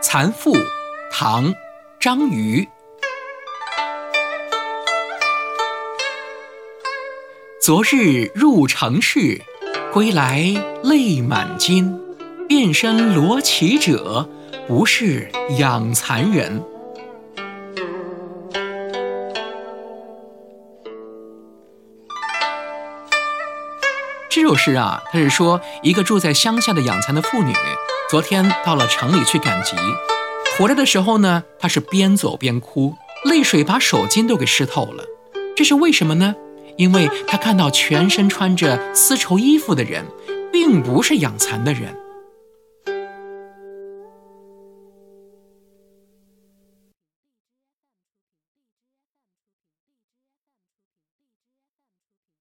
蚕妇，唐，张瑜。昨日入城市，归来泪满襟。遍身罗绮者，不是养蚕人。这首诗啊，它是说一个住在乡下的养蚕的妇女，昨天到了城里去赶集，回来的时候呢，她是边走边哭，泪水把手巾都给湿透了。这是为什么呢？因为她看到全身穿着丝绸衣服的人，并不是养蚕的人。